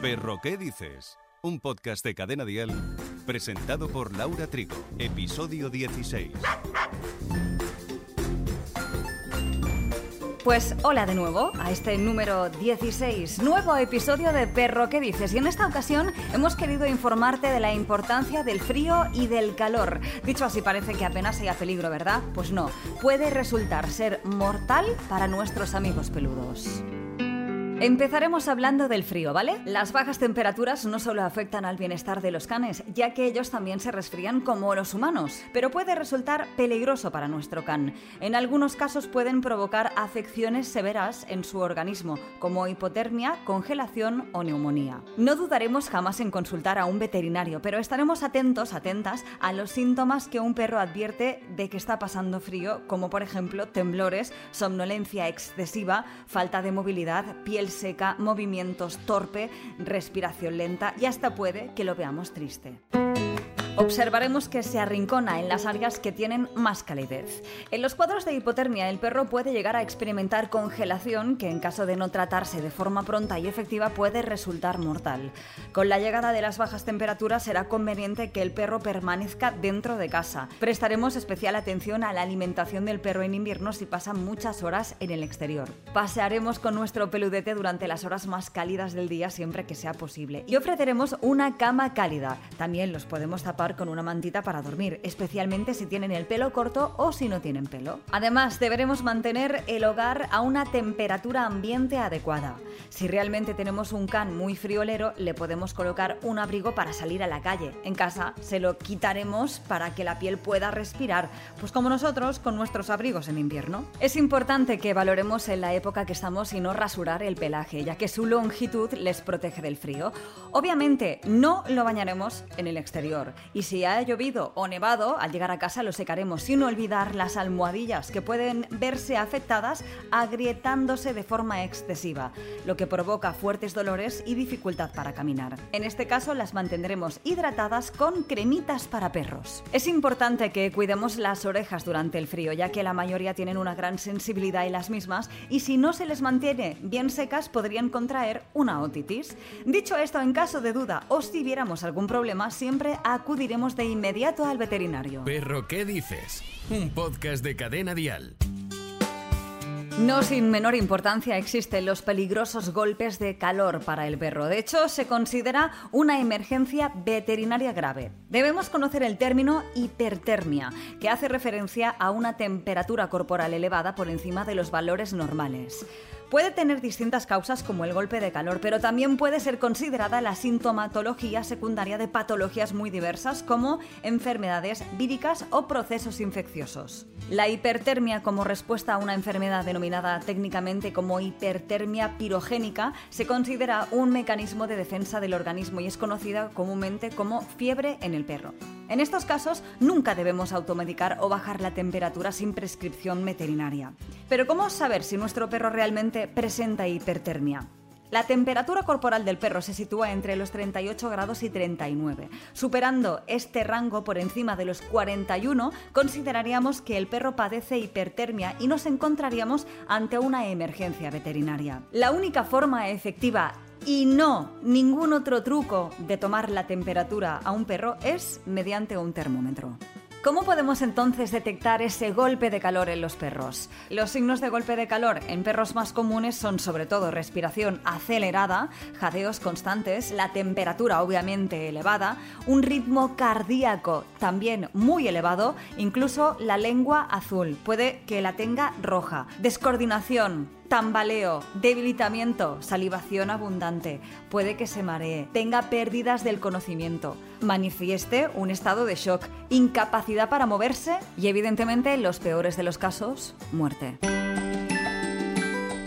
Perro, ¿qué dices? Un podcast de Cadena Dial presentado por Laura Trigo. Episodio 16. Pues hola de nuevo a este número 16, nuevo episodio de Perro ¿qué dices? Y en esta ocasión hemos querido informarte de la importancia del frío y del calor. Dicho así parece que apenas haya peligro, ¿verdad? Pues no, puede resultar ser mortal para nuestros amigos peludos. Empezaremos hablando del frío, ¿vale? Las bajas temperaturas no solo afectan al bienestar de los canes, ya que ellos también se resfrían como los humanos, pero puede resultar peligroso para nuestro can. En algunos casos pueden provocar afecciones severas en su organismo, como hipotermia, congelación o neumonía. No dudaremos jamás en consultar a un veterinario, pero estaremos atentos, atentas a los síntomas que un perro advierte de que está pasando frío, como por ejemplo temblores, somnolencia excesiva, falta de movilidad, piel seca, movimientos torpe, respiración lenta y hasta puede que lo veamos triste. Observaremos que se arrincona en las áreas que tienen más calidez. En los cuadros de hipotermia, el perro puede llegar a experimentar congelación que en caso de no tratarse de forma pronta y efectiva puede resultar mortal. Con la llegada de las bajas temperaturas será conveniente que el perro permanezca dentro de casa. Prestaremos especial atención a la alimentación del perro en invierno si pasa muchas horas en el exterior. Pasearemos con nuestro peludete durante las horas más cálidas del día siempre que sea posible y ofreceremos una cama cálida. También los podemos tapar con una mantita para dormir, especialmente si tienen el pelo corto o si no tienen pelo. Además, deberemos mantener el hogar a una temperatura ambiente adecuada. Si realmente tenemos un can muy friolero, le podemos colocar un abrigo para salir a la calle. En casa se lo quitaremos para que la piel pueda respirar, pues como nosotros con nuestros abrigos en invierno. Es importante que valoremos en la época que estamos y no rasurar el pelaje, ya que su longitud les protege del frío. Obviamente, no lo bañaremos en el exterior y si ha llovido o nevado, al llegar a casa lo secaremos sin olvidar las almohadillas que pueden verse afectadas agrietándose de forma excesiva, lo que provoca fuertes dolores y dificultad para caminar. En este caso las mantendremos hidratadas con cremitas para perros. Es importante que cuidemos las orejas durante el frío, ya que la mayoría tienen una gran sensibilidad en las mismas y si no se les mantiene bien secas podrían contraer una otitis. Dicho esto, en caso de duda o si viéramos algún problema, siempre acudir iremos de inmediato al veterinario. Perro, ¿qué dices? Un podcast de cadena dial. No sin menor importancia existen los peligrosos golpes de calor para el perro. De hecho, se considera una emergencia veterinaria grave. Debemos conocer el término hipertermia, que hace referencia a una temperatura corporal elevada por encima de los valores normales. Puede tener distintas causas como el golpe de calor, pero también puede ser considerada la sintomatología secundaria de patologías muy diversas como enfermedades víricas o procesos infecciosos. La hipertermia como respuesta a una enfermedad denominada técnicamente como hipertermia pirogénica se considera un mecanismo de defensa del organismo y es conocida comúnmente como fiebre en el perro. En estos casos nunca debemos automedicar o bajar la temperatura sin prescripción veterinaria. Pero ¿cómo saber si nuestro perro realmente presenta hipertermia? La temperatura corporal del perro se sitúa entre los 38 grados y 39. Superando este rango por encima de los 41, consideraríamos que el perro padece hipertermia y nos encontraríamos ante una emergencia veterinaria. La única forma efectiva y no ningún otro truco de tomar la temperatura a un perro es mediante un termómetro. ¿Cómo podemos entonces detectar ese golpe de calor en los perros? Los signos de golpe de calor en perros más comunes son sobre todo respiración acelerada, jadeos constantes, la temperatura obviamente elevada, un ritmo cardíaco también muy elevado, incluso la lengua azul, puede que la tenga roja, descoordinación, tambaleo, debilitamiento, salivación abundante, puede que se maree, tenga pérdidas del conocimiento, manifieste un estado de shock, incapacidad para moverse y evidentemente en los peores de los casos, muerte.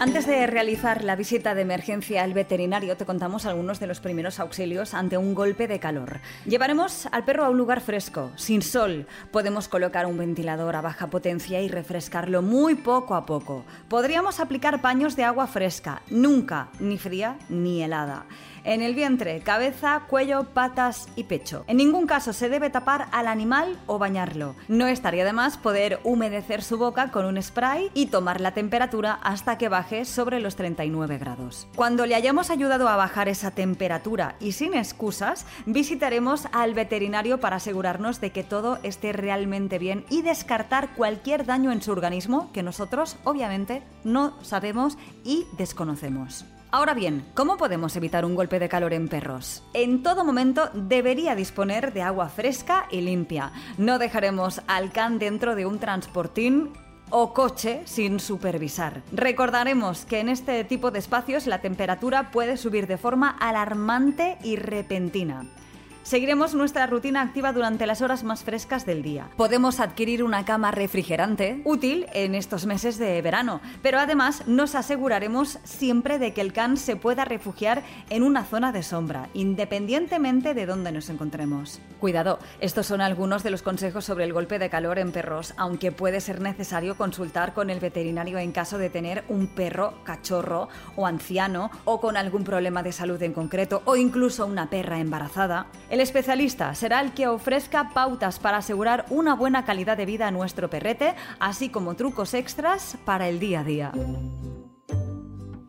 Antes de realizar la visita de emergencia al veterinario, te contamos algunos de los primeros auxilios ante un golpe de calor. Llevaremos al perro a un lugar fresco, sin sol. Podemos colocar un ventilador a baja potencia y refrescarlo muy poco a poco. Podríamos aplicar paños de agua fresca, nunca ni fría ni helada. En el vientre, cabeza, cuello, patas y pecho. En ningún caso se debe tapar al animal o bañarlo. No estaría de más poder humedecer su boca con un spray y tomar la temperatura hasta que baje sobre los 39 grados. Cuando le hayamos ayudado a bajar esa temperatura y sin excusas, visitaremos al veterinario para asegurarnos de que todo esté realmente bien y descartar cualquier daño en su organismo que nosotros obviamente no sabemos y desconocemos. Ahora bien, ¿cómo podemos evitar un golpe de calor en perros? En todo momento debería disponer de agua fresca y limpia. No dejaremos al can dentro de un transportín o coche sin supervisar. Recordaremos que en este tipo de espacios la temperatura puede subir de forma alarmante y repentina. Seguiremos nuestra rutina activa durante las horas más frescas del día. Podemos adquirir una cama refrigerante, útil en estos meses de verano, pero además nos aseguraremos siempre de que el can se pueda refugiar en una zona de sombra, independientemente de dónde nos encontremos. Cuidado, estos son algunos de los consejos sobre el golpe de calor en perros, aunque puede ser necesario consultar con el veterinario en caso de tener un perro cachorro o anciano o con algún problema de salud en concreto o incluso una perra embarazada. El especialista será el que ofrezca pautas para asegurar una buena calidad de vida a nuestro perrete, así como trucos extras para el día a día.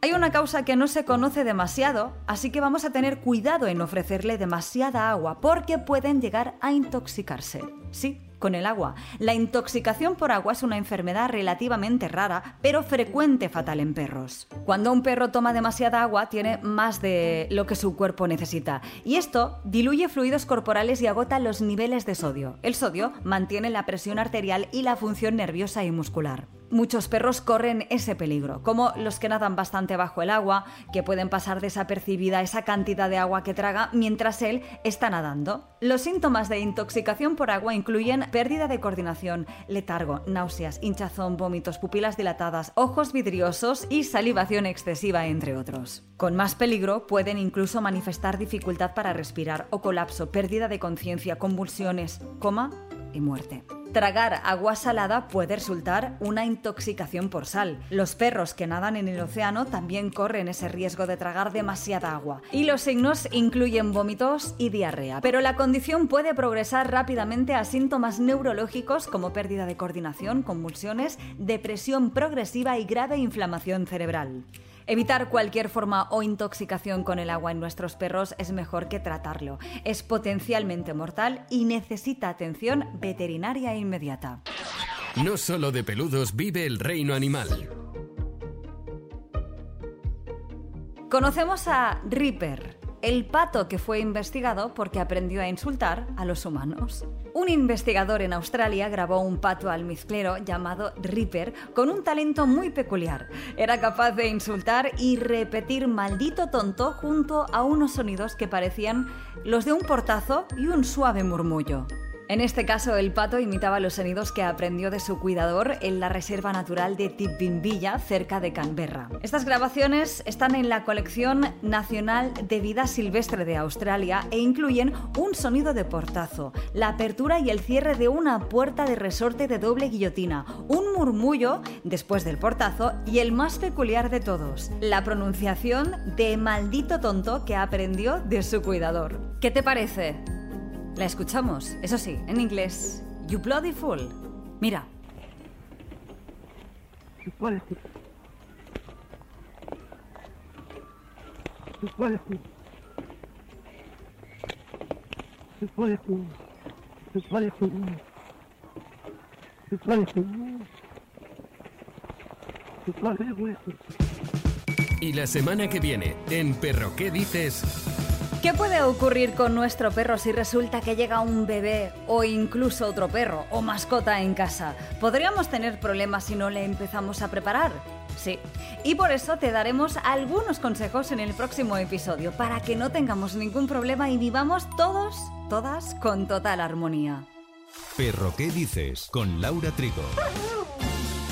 Hay una causa que no se conoce demasiado, así que vamos a tener cuidado en ofrecerle demasiada agua porque pueden llegar a intoxicarse. Sí, con el agua. La intoxicación por agua es una enfermedad relativamente rara, pero frecuente fatal en perros. Cuando un perro toma demasiada agua, tiene más de lo que su cuerpo necesita. Y esto diluye fluidos corporales y agota los niveles de sodio. El sodio mantiene la presión arterial y la función nerviosa y muscular. Muchos perros corren ese peligro, como los que nadan bastante bajo el agua, que pueden pasar desapercibida esa cantidad de agua que traga mientras él está nadando. Los síntomas de intoxicación por agua incluyen pérdida de coordinación, letargo, náuseas, hinchazón, vómitos, pupilas dilatadas, ojos vidriosos y salivación excesiva, entre otros. Con más peligro pueden incluso manifestar dificultad para respirar o colapso, pérdida de conciencia, convulsiones, coma muerte. Tragar agua salada puede resultar una intoxicación por sal. Los perros que nadan en el océano también corren ese riesgo de tragar demasiada agua. Y los signos incluyen vómitos y diarrea. Pero la condición puede progresar rápidamente a síntomas neurológicos como pérdida de coordinación, convulsiones, depresión progresiva y grave inflamación cerebral. Evitar cualquier forma o intoxicación con el agua en nuestros perros es mejor que tratarlo. Es potencialmente mortal y necesita atención veterinaria inmediata. No solo de peludos vive el reino animal. Conocemos a Ripper, el pato que fue investigado porque aprendió a insultar a los humanos. Un investigador en Australia grabó un pato almizclero llamado Ripper con un talento muy peculiar. Era capaz de insultar y repetir maldito tonto junto a unos sonidos que parecían los de un portazo y un suave murmullo. En este caso, el pato imitaba los sonidos que aprendió de su cuidador en la Reserva Natural de Tidbinbilla, cerca de Canberra. Estas grabaciones están en la colección nacional de vida silvestre de Australia e incluyen un sonido de portazo, la apertura y el cierre de una puerta de resorte de doble guillotina, un murmullo después del portazo y el más peculiar de todos, la pronunciación de maldito tonto que aprendió de su cuidador. ¿Qué te parece? La escuchamos, eso sí, en inglés. You bloody fool. Mira. Y la semana que viene, en Perro, ¿qué dices? ¿Qué puede ocurrir con nuestro perro si resulta que llega un bebé o incluso otro perro o mascota en casa? ¿Podríamos tener problemas si no le empezamos a preparar? Sí. Y por eso te daremos algunos consejos en el próximo episodio para que no tengamos ningún problema y vivamos todos, todas con total armonía. Perro, ¿qué dices? Con Laura Trigo.